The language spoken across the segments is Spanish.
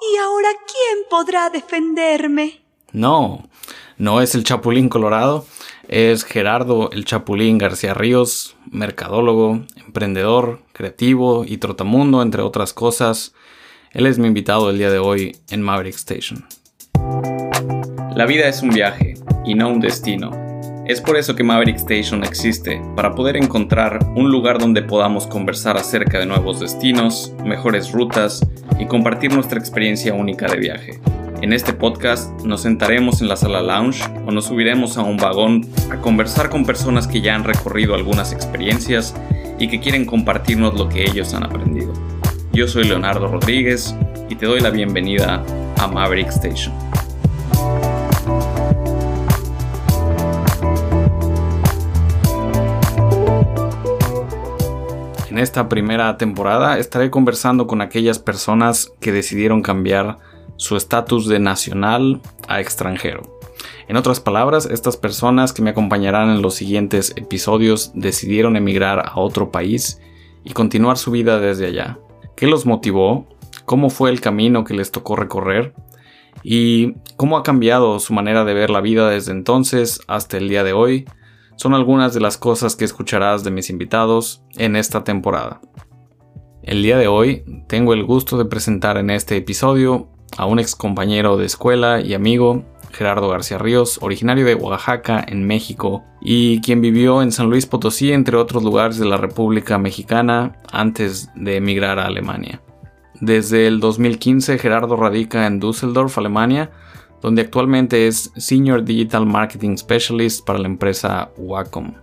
¿y ahora quién podrá defenderme? No, no es el Chapulín Colorado, es Gerardo el Chapulín García Ríos, mercadólogo, emprendedor, creativo y trotamundo, entre otras cosas. Él es mi invitado el día de hoy en Maverick Station. La vida es un viaje y no un destino. Es por eso que Maverick Station existe, para poder encontrar un lugar donde podamos conversar acerca de nuevos destinos, mejores rutas y compartir nuestra experiencia única de viaje. En este podcast nos sentaremos en la sala lounge o nos subiremos a un vagón a conversar con personas que ya han recorrido algunas experiencias y que quieren compartirnos lo que ellos han aprendido. Yo soy Leonardo Rodríguez y te doy la bienvenida a Maverick Station. En esta primera temporada estaré conversando con aquellas personas que decidieron cambiar su estatus de nacional a extranjero. En otras palabras, estas personas que me acompañarán en los siguientes episodios decidieron emigrar a otro país y continuar su vida desde allá. ¿Qué los motivó? ¿Cómo fue el camino que les tocó recorrer? ¿Y cómo ha cambiado su manera de ver la vida desde entonces hasta el día de hoy? Son algunas de las cosas que escucharás de mis invitados en esta temporada. El día de hoy tengo el gusto de presentar en este episodio a un ex compañero de escuela y amigo, Gerardo García Ríos, originario de Oaxaca, en México, y quien vivió en San Luis Potosí, entre otros lugares de la República Mexicana, antes de emigrar a Alemania. Desde el 2015, Gerardo radica en Düsseldorf, Alemania, donde actualmente es Senior Digital Marketing Specialist para la empresa Wacom.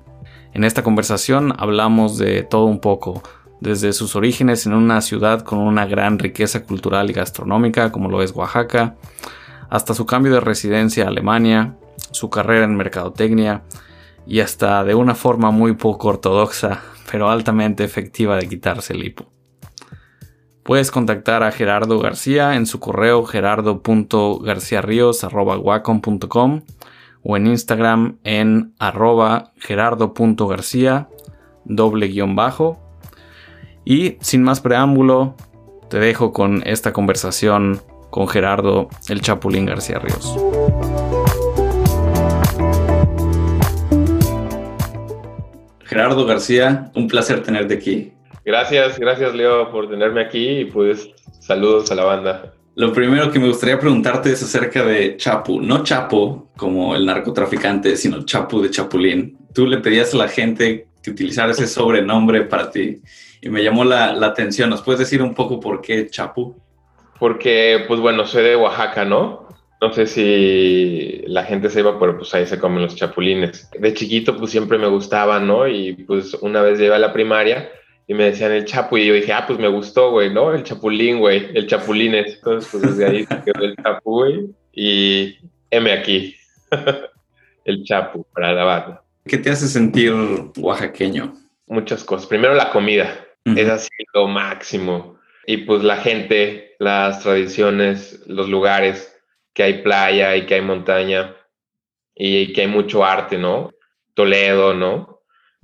En esta conversación hablamos de todo un poco, desde sus orígenes en una ciudad con una gran riqueza cultural y gastronómica como lo es Oaxaca, hasta su cambio de residencia a Alemania, su carrera en mercadotecnia y hasta de una forma muy poco ortodoxa pero altamente efectiva de quitarse el hipo. Puedes contactar a Gerardo García en su correo gerardo.garciarrios.com o en Instagram en arroba gerardo.garcía doble guion bajo. Y sin más preámbulo, te dejo con esta conversación con Gerardo el Chapulín García Ríos. Gerardo García, un placer tenerte aquí. Gracias, gracias Leo por tenerme aquí y pues saludos a la banda. Lo primero que me gustaría preguntarte es acerca de Chapu, no Chapo como el narcotraficante, sino Chapu de Chapulín. Tú le pedías a la gente que utilizara ese sobrenombre para ti y me llamó la, la atención. ¿Nos puedes decir un poco por qué Chapu? Porque, pues bueno, soy de Oaxaca, ¿no? No sé si la gente se iba, pero pues ahí se comen los chapulines. De chiquito, pues siempre me gustaba, ¿no? Y pues una vez llegué a la primaria y me decían el Chapu y yo dije, ah, pues me gustó, güey, ¿no? El Chapulín, güey, el Chapulines. Entonces, pues desde ahí se quedó el Chapu, güey, y M aquí, el Chapu para la banda. ¿Qué te hace sentir oaxaqueño? Muchas cosas. Primero la comida, es así lo máximo. Y pues la gente, las tradiciones, los lugares, que hay playa y que hay montaña y que hay mucho arte, ¿no? Toledo, ¿no?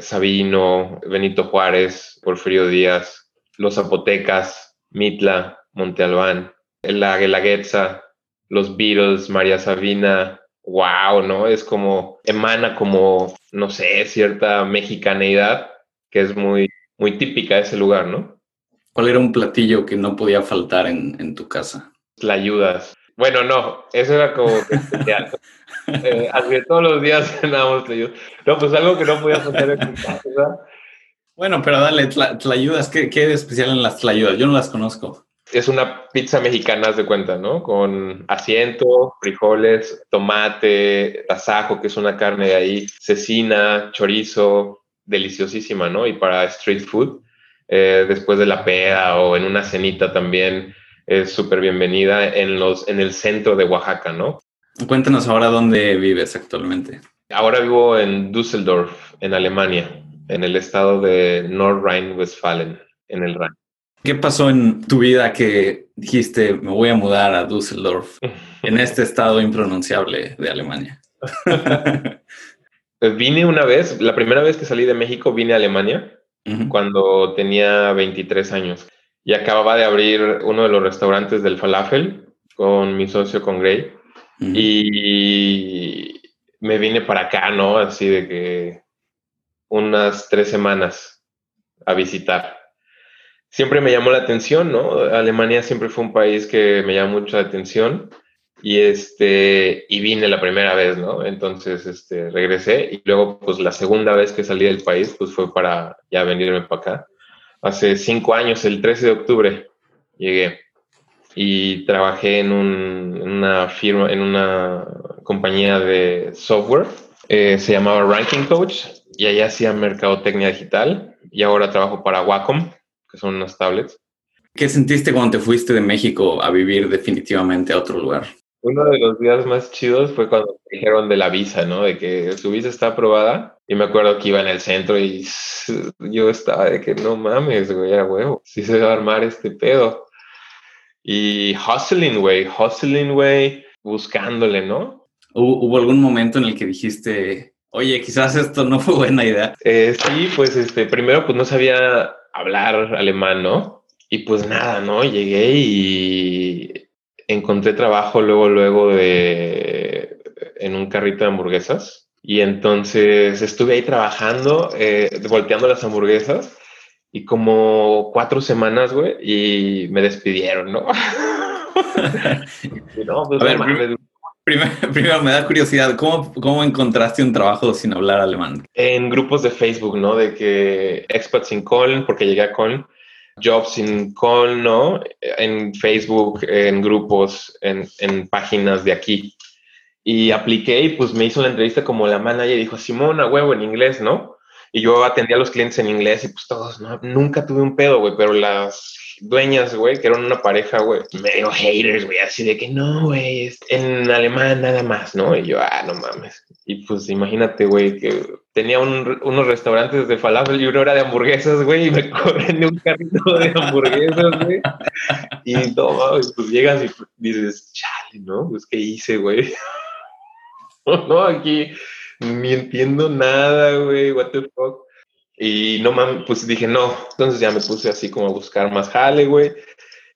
Sabino, Benito Juárez, Porfirio Díaz, los Zapotecas, Mitla, Monte Albán, la Guelaguetza, los Beatles, María Sabina, wow, ¿no? Es como, emana como, no sé, cierta mexicaneidad que es muy, muy típica de ese lugar, ¿no? ¿Cuál era un platillo que no podía faltar en, en tu casa? La ayudas. Bueno, no, eso era como especial. eh, así todos los días cenábamos tlayudas. No, pues algo que no podía hacer en casa. Bueno, pero dale, tlayudas, ¿qué, ¿qué de especial en las tlayudas? Yo no las conozco. Es una pizza mexicana, de cuenta, ¿no? Con asiento, frijoles, tomate, tasajo, que es una carne de ahí, cecina, chorizo, deliciosísima, ¿no? Y para street food, eh, después de la peda o en una cenita también, es súper bienvenida en, los, en el centro de Oaxaca, ¿no? Cuéntanos ahora dónde vives actualmente. Ahora vivo en Düsseldorf, en Alemania, en el estado de Nordrhein-Westfalen, en el Rhein. ¿Qué pasó en tu vida que dijiste, me voy a mudar a Düsseldorf, en este estado impronunciable de Alemania? vine una vez, la primera vez que salí de México, vine a Alemania, uh -huh. cuando tenía 23 años. Y acababa de abrir uno de los restaurantes del falafel con mi socio, con Gray. Y me vine para acá, ¿no? Así de que unas tres semanas a visitar. Siempre me llamó la atención, ¿no? Alemania siempre fue un país que me llamó mucho la atención y este y vine la primera vez, ¿no? Entonces, este regresé y luego pues la segunda vez que salí del país pues fue para ya venirme para acá. Hace cinco años, el 13 de octubre, llegué y trabajé en, una firma, en una compañía de software. Eh, se llamaba Ranking Coach y allá hacía mercadotecnia digital y ahora trabajo para Wacom, que son unas tablets. ¿Qué sentiste cuando te fuiste de México a vivir definitivamente a otro lugar? Uno de los días más chidos fue cuando me dijeron de la visa, ¿no? De que su visa está aprobada. Y me acuerdo que iba en el centro y yo estaba de que no mames, güey, a huevo. Sí se va a armar este pedo. Y hustling, güey, hustling, güey, buscándole, ¿no? ¿Hubo, algún momento en el que dijiste, oye, quizás esto no fue buena idea? Eh, sí, pues este, primero pues no sabía hablar alemán, ¿no? Y pues nada, ¿no? Llegué y encontré trabajo luego, luego de en un carrito de hamburguesas. Y entonces estuve ahí trabajando, eh, volteando las hamburguesas y como cuatro semanas, güey, y me despidieron, ¿no? no pues, primero, me da curiosidad, ¿cómo, ¿cómo encontraste un trabajo sin hablar alemán? En grupos de Facebook, ¿no? De que expats in Köln, porque llegué a Köln, Jobs in Call, ¿no? En Facebook, en grupos, en, en, páginas de aquí. Y apliqué y pues me hizo la entrevista como la manager y dijo, Simona, huevo, en inglés, ¿no? Y yo atendía a los clientes en inglés y pues todos, no, nunca tuve un pedo, güey, pero las dueñas, güey, que eran una pareja, güey, medio haters, güey, así de que no, güey, en alemán nada más, ¿no? Y yo, ah, no mames. Y pues imagínate, güey, que tenía unos restaurantes de falafel y una hora de hamburguesas, güey, y me corren de un carrito de hamburguesas, güey. Y no, pues llegas y dices, chale, ¿no? Pues qué hice, güey. no, aquí ni entiendo nada, güey, what the fuck. Y no mames, pues dije, no. Entonces ya me puse así como a buscar más jale, güey.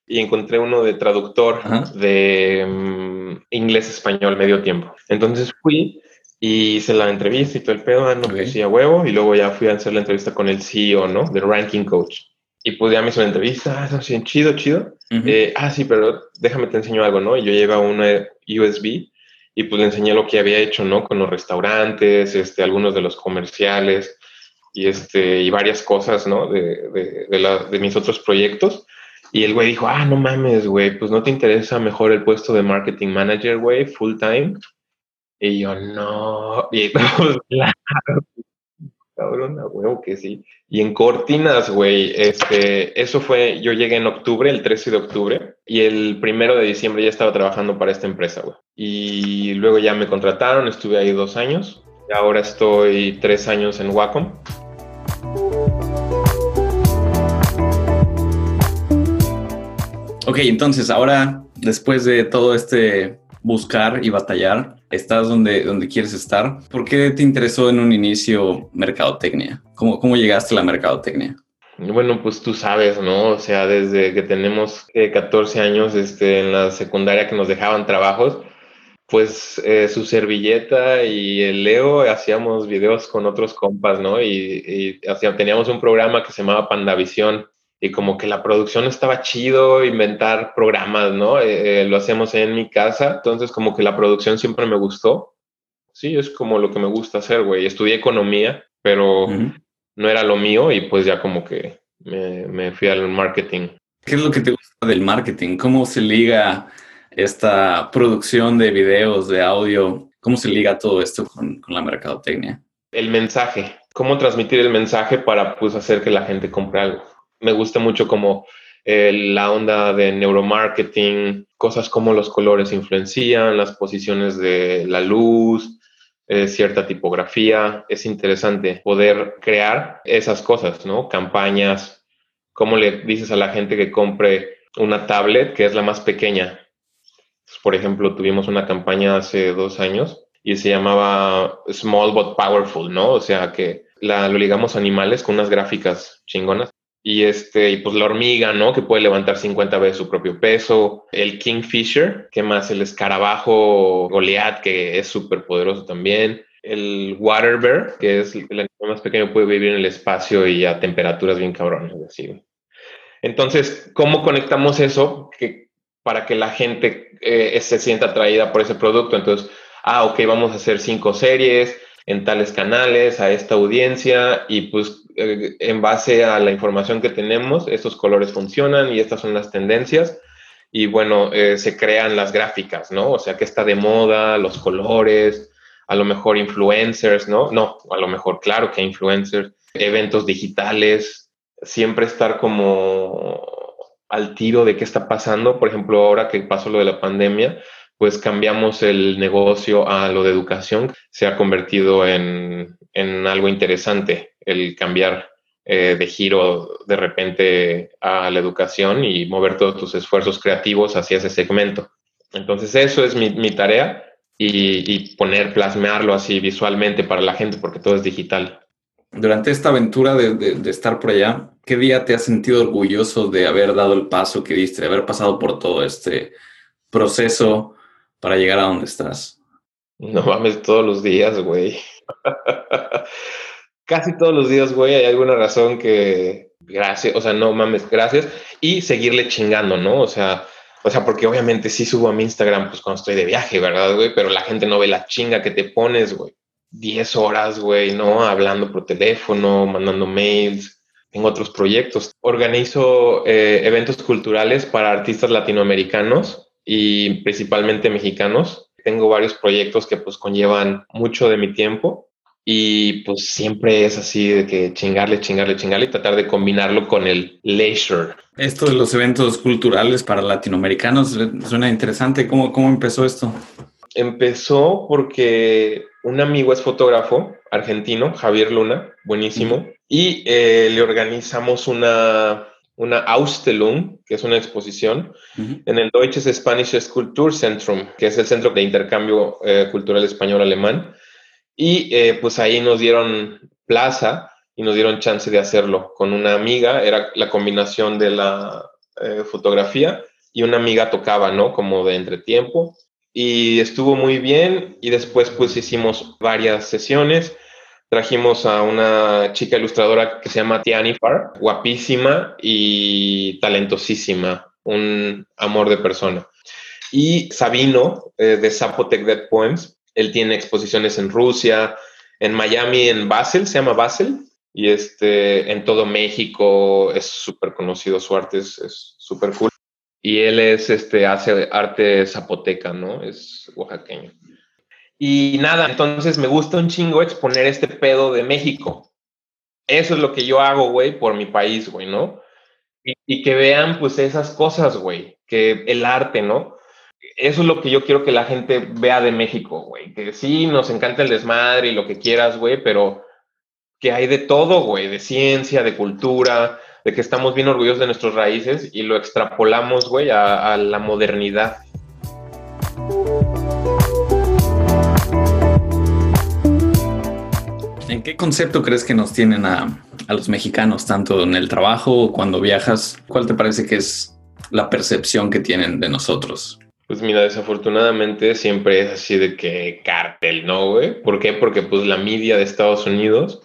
Y encontré uno de traductor de mm, inglés-español medio tiempo. Entonces fui y hice la entrevista y todo el pedo, ah, no, okay. pues huevo. Y luego ya fui a hacer la entrevista con el CEO, ¿no? De Ranking Coach. Y pues ya me hizo la entrevista, ah, sí, chido, chido. Eh, ah, sí, pero déjame te enseño algo, ¿no? Y yo lleva una USB y pues le enseñé lo que había hecho, ¿no? Con los restaurantes, este, algunos de los comerciales y, este, y varias cosas, ¿no? De, de, de, la, de mis otros proyectos. Y el güey dijo, ah, no mames, güey, pues no te interesa mejor el puesto de marketing manager, güey, full time. Y yo, no. Y pues, claro, cabrón, a huevo que sí. Y en Cortinas, güey, este, eso fue, yo llegué en octubre, el 13 de octubre, y el primero de diciembre ya estaba trabajando para esta empresa, güey. Y luego ya me contrataron, estuve ahí dos años, y ahora estoy tres años en Wacom. Ok, entonces ahora, después de todo este buscar y batallar, estás donde, donde quieres estar. ¿Por qué te interesó en un inicio mercadotecnia? ¿Cómo, cómo llegaste a la mercadotecnia? Bueno, pues tú sabes, ¿no? O sea, desde que tenemos 14 años este, en la secundaria que nos dejaban trabajos, pues eh, su servilleta y el Leo hacíamos videos con otros compas, ¿no? Y, y teníamos un programa que se llamaba Pandavisión y como que la producción estaba chido, inventar programas, ¿no? Eh, eh, lo hacemos en mi casa, entonces como que la producción siempre me gustó. Sí, es como lo que me gusta hacer, güey. Estudié economía, pero no era lo mío y pues ya como que me, me, fui al marketing. ¿Qué es lo que te gusta del marketing? ¿Cómo se liga esta producción de videos, de audio? ¿Cómo se liga todo esto con, con la mercadotecnia? El mensaje. ¿Cómo transmitir el mensaje para pues hacer que la gente compre algo? Me gusta mucho como eh, la onda de neuromarketing, cosas como los colores influencian, las posiciones de la luz, eh, cierta tipografía. Es interesante poder crear esas cosas, ¿no? Campañas, cómo le dices a la gente que compre una tablet que es la más pequeña. Por ejemplo, tuvimos una campaña hace dos años y se llamaba Small but Powerful, ¿no? O sea que la, lo ligamos a animales con unas gráficas chingonas Y este, y pues la hormiga, ¿no? Que puede levantar 50 veces su propio peso. El Kingfisher, que más el escarabajo Goliath, que es súper poderoso también. El Water Bear, que es el animal más pequeño, puede vivir en el espacio y a temperaturas bien cabrones, así. Entonces, ¿cómo conectamos eso que, para que la gente eh, se sienta atraída por ese producto? Entonces, ah, ok, vamos a hacer cinco series en tales canales, a esta audiencia, y pues eh, en base a la información que tenemos, estos colores funcionan y estas son las tendencias. Y bueno, eh, se crean las gráficas, ¿no? O sea, que está de moda, los colores, a lo mejor influencers, ¿no? No, a lo mejor, claro que influencers, eventos digitales, siempre estar como al tiro de qué está pasando. Por ejemplo, ahora que pasó lo de la pandemia, pues cambiamos el negocio a lo de educación. Se ha convertido en, en algo interesante el cambiar eh, de giro de repente a la educación y mover todos tus esfuerzos creativos hacia ese segmento. Entonces eso es mi, mi tarea y, y, poner, plasmarlo así visualmente para la gente porque todo es digital. Durante esta aventura de, de, estar por allá, ¿qué día te has sentido orgulloso de haber dado el paso que diste, de haber pasado por todo este proceso para llegar a donde estás? No mames, todos los días, güey. Casi todos los días, güey, hay alguna razón que gracias, o sea, no mames, gracias y seguirle chingando, ¿no? O sea, o sea, porque obviamente sí subo a mi Instagram pues cuando estoy de viaje, ¿verdad, güey? Pero la gente no ve la chinga que te pones, güey. 10 horas, güey, ¿no? Hablando por teléfono, mandando mails. Tengo otros proyectos. Organizo eh, eventos culturales para artistas latinoamericanos y principalmente mexicanos. Tengo varios proyectos que pues conllevan mucho de mi tiempo y pues siempre es así de que chingarle, chingarle, chingarle y tratar de combinarlo con el leisure. Esto de los eventos culturales para latinoamericanos suena interesante. ¿Cómo, cómo empezó esto? Empezó porque un amigo es fotógrafo argentino, Javier Luna, buenísimo, y eh, le organizamos una, una Ausstellung, que es una exposición, uh -huh. en el Deutsches Spanisches Kulturzentrum, que es el centro de intercambio eh, cultural español-alemán. Y eh, pues ahí nos dieron plaza y nos dieron chance de hacerlo con una amiga. Era la combinación de la eh, fotografía y una amiga tocaba, ¿no? Como de entretiempo. Y estuvo muy bien. Y después pues hicimos varias sesiones. Trajimos a una chica ilustradora que se llama Tiani Far, guapísima y talentosísima, un amor de persona. Y Sabino, eh, de Zapotec Dead Poems, él tiene exposiciones en Rusia, en Miami, en Basel, se llama Basel, y este, en todo México es súper conocido, su arte es súper cool. Y él es, este, hace arte zapoteca, ¿no? Es oaxaqueño. Y nada, entonces me gusta un chingo exponer este pedo de México. Eso es lo que yo hago, güey, por mi país, güey, ¿no? Y, que vean, pues, esas cosas, güey, que el arte, ¿no? eso es lo que yo quiero que la gente vea de México, güey. Que sí, nos encanta el desmadre y lo que quieras, güey, pero que hay de todo, güey, de ciencia, de cultura, de que estamos bien orgullosos de nuestras raíces y lo extrapolamos, güey, a, a la modernidad. ¿En qué concepto crees que nos tienen a, a los mexicanos, tanto en el trabajo o cuando viajas? ¿Cuál te parece que es la percepción que tienen de nosotros? Pues mira, desafortunadamente siempre es así de que cártel, ¿no, güey? ¿Por qué? Porque pues la media de Estados Unidos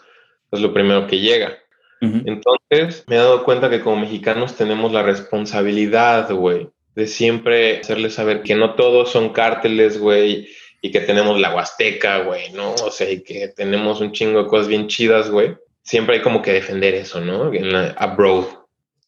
es lo primero que llega. Uh -huh. Entonces me he dado cuenta que como mexicanos tenemos la responsabilidad, güey, de siempre hacerles saber que no todos son cárteles, güey, y que tenemos la Huasteca, güey, ¿no? O sea, y que tenemos un chingo de cosas bien chidas, güey. Siempre hay como que defender eso, ¿no? En la, abroad.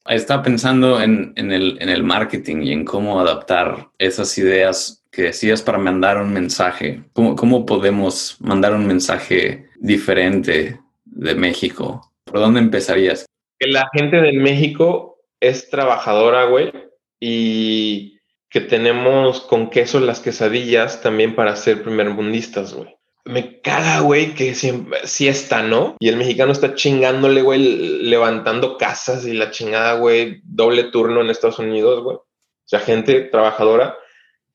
Estaba pensando en, en, el, en el marketing y en cómo adaptar esas ideas que decías para mandar un mensaje. ¿Cómo, cómo podemos mandar un mensaje diferente de México? ¿Por dónde empezarías? Que la gente de México es trabajadora, güey, y que tenemos con queso las quesadillas también para ser primermundistas, güey me caga, güey, que siempre siesta, ¿no? Y el mexicano está chingándole, güey, levantando casas y la chingada, güey, doble turno en Estados Unidos, güey. O sea, gente trabajadora.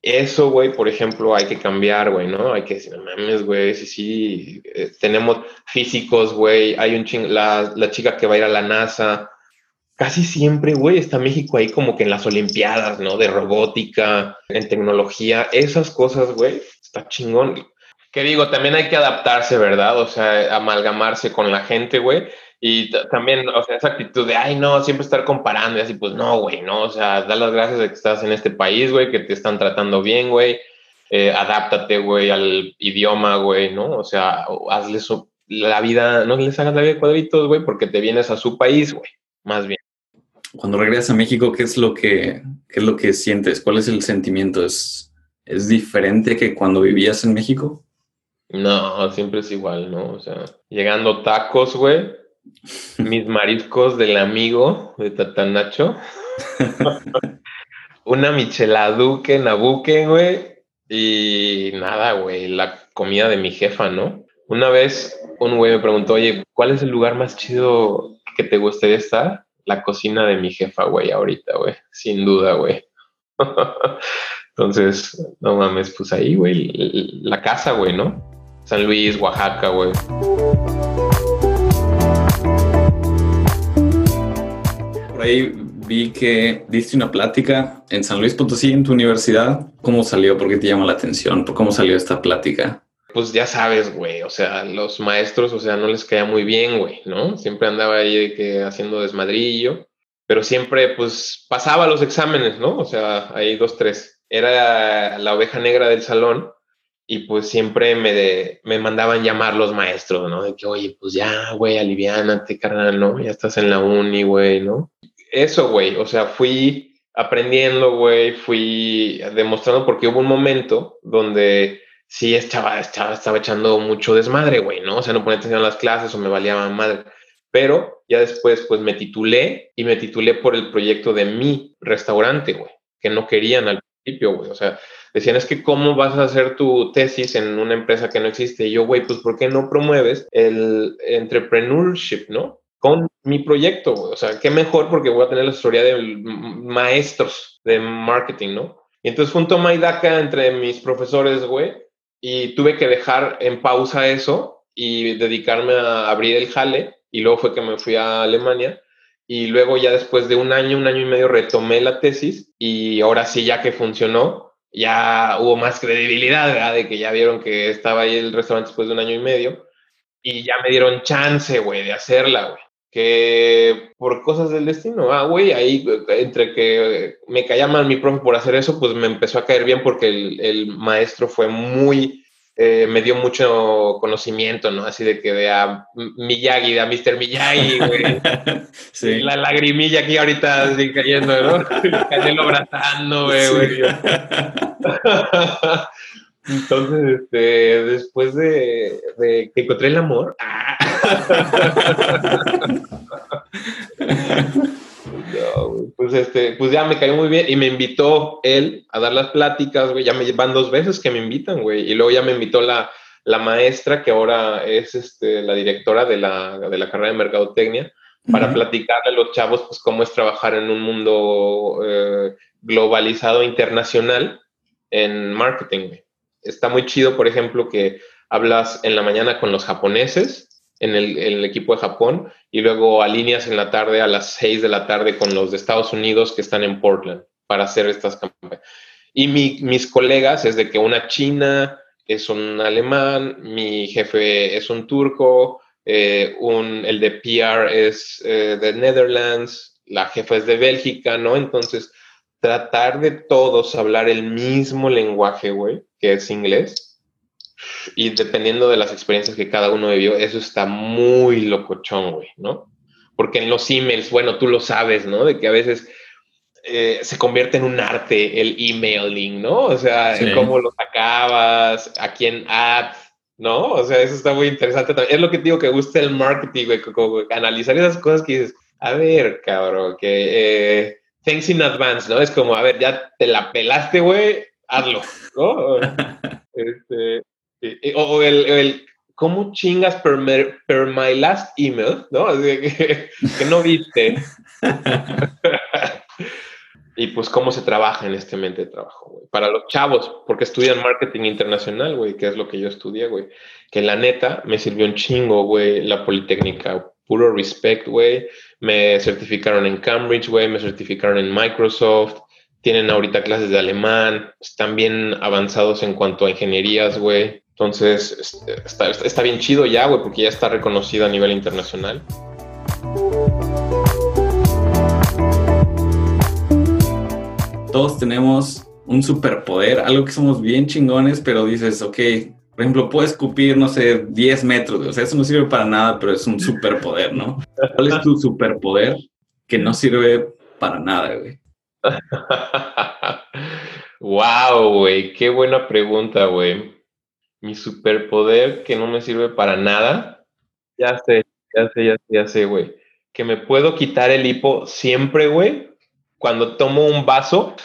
Eso, güey, por ejemplo, hay que cambiar, güey, ¿no? Hay que decir, no mames, güey, sí, sí. Eh, tenemos físicos, güey. Hay un ching, la, la chica que va a ir a la NASA. Casi siempre, güey, está México ahí como que en las Olimpiadas, ¿no? De robótica, en tecnología, esas cosas, güey, está chingón. Que digo, también hay que adaptarse, ¿verdad? O sea, amalgamarse con la gente, güey. Y también, o sea, esa actitud de, ay, no, siempre estar comparando y así, pues no, güey, no, o sea, da las gracias de que estás en este país, güey, que te están tratando bien, güey. Eh, adáptate, güey, al idioma, güey, ¿no? O sea, hazle la vida, no les hagas la vida de cuadritos, güey, porque te vienes a su país, güey, más bien. Cuando regresas a México, ¿qué es lo que, qué es lo que sientes? ¿Cuál es el sentimiento? ¿Es, ¿Es diferente que cuando vivías en México? No, siempre es igual, ¿no? O sea, llegando tacos, güey, mis mariscos del amigo de Tatanacho, una micheladuque, nabuque, güey, y nada, güey, la comida de mi jefa, ¿no? Una vez un güey me preguntó, oye, ¿cuál es el lugar más chido que te gustaría estar? La cocina de mi jefa, güey, ahorita, güey, sin duda, güey. Entonces, no mames, pues ahí, güey, la casa, güey, ¿no? San Luis, Oaxaca, güey. Por ahí vi que diste una plática en San Luis Potosí, en tu universidad. ¿Cómo salió? ¿Por qué te llama la atención? ¿Por cómo salió esta plática? Pues ya sabes, güey, o sea, los maestros, o sea, no les caía muy bien, güey, ¿no? Siempre andaba ahí que haciendo desmadrillo, pero siempre, pues, pasaba los exámenes, ¿no? O sea, ahí dos, tres. Era la oveja negra del salón y pues siempre me, me mandaban llamar los maestros, ¿no? De que, oye, pues ya, güey, aliviánate, carnal, ¿no? Ya estás en la uni, güey, ¿no? Eso, güey, o sea, fui aprendiendo, güey, fui demostrando porque hubo un momento donde sí estaba, estaba, estaba echando mucho desmadre, güey, ¿no? O sea, no ponía atención a las clases o me valía madre. Pero ya después, pues me titulé y me titulé por el proyecto de mi restaurante, güey, que no querían al principio, güey. O sea, decían, es que cómo vas a hacer tu tesis en una empresa que no existe. Y yo, güey, pues ¿por qué no promueves el entrepreneurship, no? Con mi proyecto, güey. O sea, qué mejor porque voy a tener la historia de maestros de marketing, ¿no? Y entonces fue un toma daca entre mis profesores, güey, y tuve que dejar en pausa eso y dedicarme a abrir el jale. Y luego fue que me fui a Alemania y luego ya después de un año, un año y medio retomé la tesis y ahora sí ya que funcionó, ya hubo más credibilidad, ¿verdad? De que ya vieron que estaba ahí el restaurante después de un año y medio y ya me dieron chance, güey, de hacerla, güey. Que por cosas del destino, ah, güey, ahí entre que me caía mal mi profe por hacer eso, pues me empezó a caer bien porque el, el maestro fue muy eh, me dio mucho conocimiento, ¿no? Así de que de a Miyagi, de a Mr. Miyagi, güey. sí. La lagrimilla aquí ahorita sigue cayendo, ¿no? El canelo abrazando, güey, Entonces, este, después de, de, que encontré el amor. Pues este, pues ya me cayó muy bien y me invitó él a dar las pláticas, güey, ya me van dos veces que me invitan, güey, y luego ya me invitó la, la maestra que ahora es este, la directora de la, de la carrera de mercadotecnia para platicarle a los chavos pues cómo es trabajar en un mundo eh, globalizado internacional en marketing. Está muy chido, por ejemplo, que hablas en la mañana con los japoneses en el, equipo de Japón y luego alineas en la tarde a las 6 de la tarde con los de Estados Unidos que están en Portland para hacer estas campañas. Y mis colegas es de que una china es un alemán, mi jefe es un turco, eh, un, el de PR es eh, de Netherlands, la jefa es de Bélgica, ¿no? Entonces, tratar de todos hablar el mismo lenguaje, güey, que es inglés, y dependiendo de las experiencias que cada uno vivió, eso está muy locochón, güey, ¿no? Porque en los emails, bueno, tú lo sabes, ¿no? De que a veces eh, se convierte en un arte el emailing, ¿no? O sea, cómo lo sacabas, a quién add, ¿no? O sea, eso está muy interesante también. Es lo que digo que gusta el marketing, güey, como, analizar esas cosas que dices, a ver, cabrón, que eh, thanks in advance, ¿no? Es como, a ver, ya te la pelaste, güey, hazlo, ¿no? este, o el, ¿cómo chingas per, my last email? ¿No? que, no viste. y pues cómo se trabaja en este mente de trabajo, güey. Para los chavos, porque estudian marketing internacional, güey, que es lo que yo estudié, güey. Que la neta me sirvió un chingo, güey, la Politécnica. puro respect, güey. Me certificaron en Cambridge, güey, me certificaron en Microsoft. Tienen ahorita clases de alemán, están bien avanzados en cuanto a ingenierías, güey. Entonces, está, está bien chido ya, güey, porque ya está reconocido a nivel internacional. Todos tenemos un superpoder, algo que somos bien chingones, pero dices, ok, por ejemplo, puedes escupir, no sé, 10 metros, o sea, eso no sirve para nada, pero es un superpoder, ¿no? ¿Cuál es tu superpoder que no sirve para nada, güey? wow, güey, qué buena pregunta, güey. Mi superpoder que no me sirve para nada. Ya sé, ya sé, ya sé, ya sé, güey. Que me puedo quitar el hipo siempre, güey, cuando tomo un vaso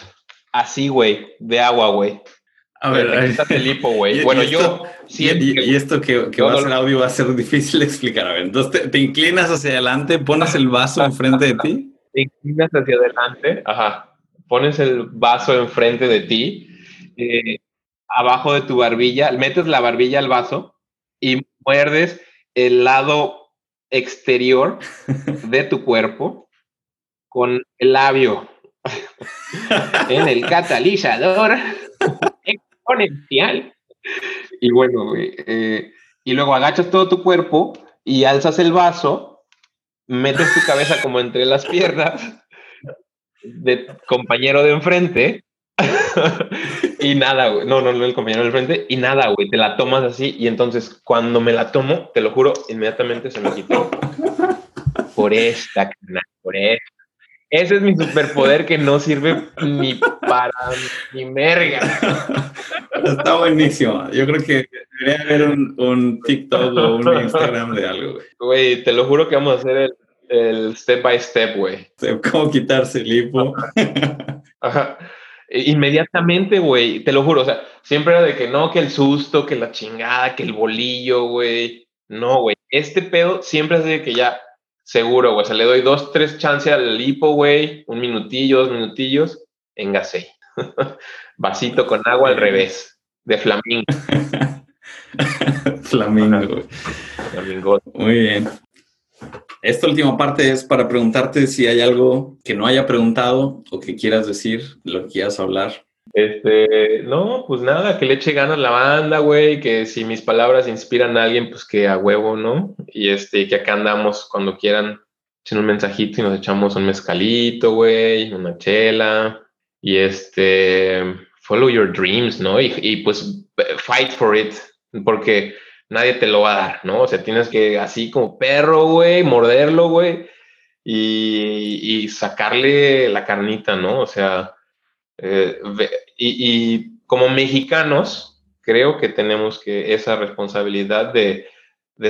así, güey, de agua, güey. A ver, el hipo, güey. Bueno, yo Y, esto que, que va a ser audio va a ser difícil de explicar. A ver, entonces te, inclinas hacia adelante, pones el vaso enfrente de ti. Te inclinas hacia adelante, ajá. Pones el vaso enfrente de ti, eh, abajo de tu barbilla, metes la barbilla al vaso y muerdes el lado exterior de tu cuerpo con el labio en el catalizador exponencial. Y bueno, eh, y luego agachas todo tu cuerpo y alzas el vaso, metes tu cabeza como entre las piernas de compañero de enfrente. y nada, güey. No, no, no, el compañero de enfrente. Y nada, güey. Te la tomas así. Y entonces, cuando me la tomo, te lo juro, inmediatamente se me quitó. Por esta, por esta. Ese es mi superpoder que no sirve ni para ni merga. Está buenísimo. Yo creo que debería haber un, un TikTok o un Instagram de algo, güey. Güey, te lo juro que vamos a hacer el, el step by step, güey. ¿Cómo quitarse el hipo? Ajá. Inmediatamente, güey, te lo juro, o sea, siempre era de que no, que el susto, que la chingada, que el bolillo, güey. No, güey, este pedo siempre es de que ya Seguro, güey. O sea, le doy dos, tres chances al hipo, güey. Un minutillo, dos minutillos. Engasé. Vasito con agua al revés. De flamingo. flamingo, güey. Flamingo. Muy bien. Esta última parte es para preguntarte si hay algo que no haya preguntado o que quieras decir, lo que quieras hablar. Este, no, pues nada, que le eche ganas la banda, güey, que si mis palabras inspiran a alguien, pues que a huevo, ¿no? Y este, que acá andamos cuando quieran, echen un mensajito y nos echamos un mezcalito, güey, una chela, y este, follow your dreams, ¿no? Y, y pues fight for it, porque nadie te lo va a dar, ¿no? O sea, tienes que así como perro, güey, morderlo, güey, y, y sacarle la carnita, ¿no? O sea, eh, y, como mexicanos, creo que tenemos que esa responsabilidad de,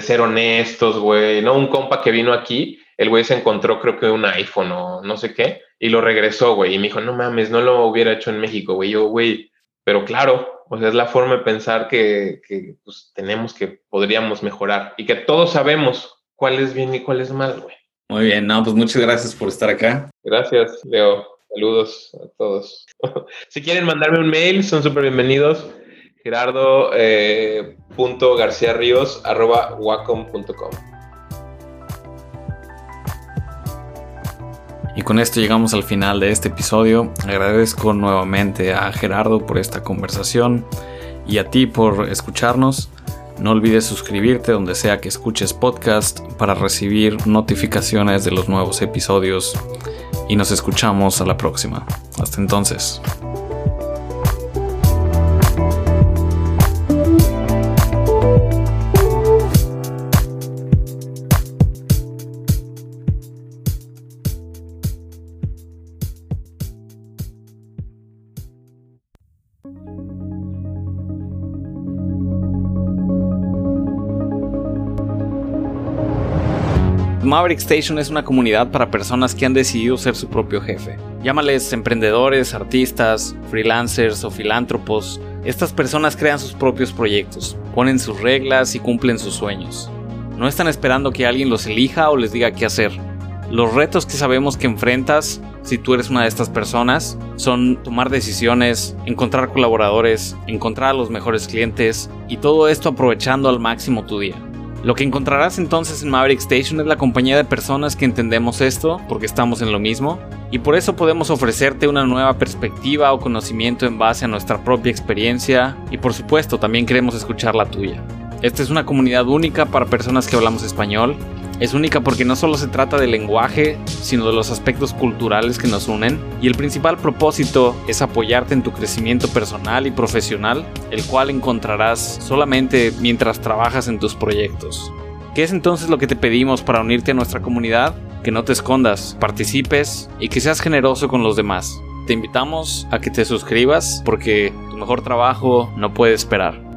ser honestos, güey, ¿no? Un compa que vino aquí, el güey se encontró creo que un iPhone o no sé qué, y lo regresó, güey, y me dijo, no mames, no lo hubiera hecho en México, güey, yo, güey, pero claro, o sea, es la forma de pensar que, pues, tenemos que, podríamos mejorar y que todos sabemos cuál es bien y cuál es mal, güey. Muy bien, no, pues muchas gracias por estar acá. Gracias, Leo. Saludos a todos. si quieren mandarme un mail, son súper bienvenidos. Gerardo eh, Y con esto llegamos al final de este episodio. Agradezco nuevamente a Gerardo por esta conversación y a ti por escucharnos. No olvides suscribirte donde sea que escuches podcast para recibir notificaciones de los nuevos episodios y nos escuchamos a la próxima. Hasta entonces. Maverick Station es una comunidad para personas que han decidido ser su propio jefe. Llámales emprendedores, artistas, freelancers o filántropos. Estas personas crean sus propios proyectos, ponen sus reglas y cumplen sus sueños. No están esperando que alguien los elija o les diga qué hacer. Los retos que sabemos que enfrentas, si tú eres una de estas personas, son tomar decisiones, encontrar colaboradores, encontrar a los mejores clientes y todo esto aprovechando al máximo tu día. Lo que encontrarás entonces en Maverick Station es la compañía de personas que entendemos esto, porque estamos en lo mismo, y por eso podemos ofrecerte una nueva perspectiva o conocimiento en base a nuestra propia experiencia, y por supuesto también queremos escuchar la tuya. Esta es una comunidad única para personas que hablamos español. Es única porque no solo se trata del lenguaje, sino de los aspectos culturales que nos unen. Y el principal propósito es apoyarte en tu crecimiento personal y profesional, el cual encontrarás solamente mientras trabajas en tus proyectos. ¿Qué es entonces lo que te pedimos para unirte a nuestra comunidad? Que no te escondas, participes y que seas generoso con los demás. Te invitamos a que te suscribas porque tu mejor trabajo no puede esperar.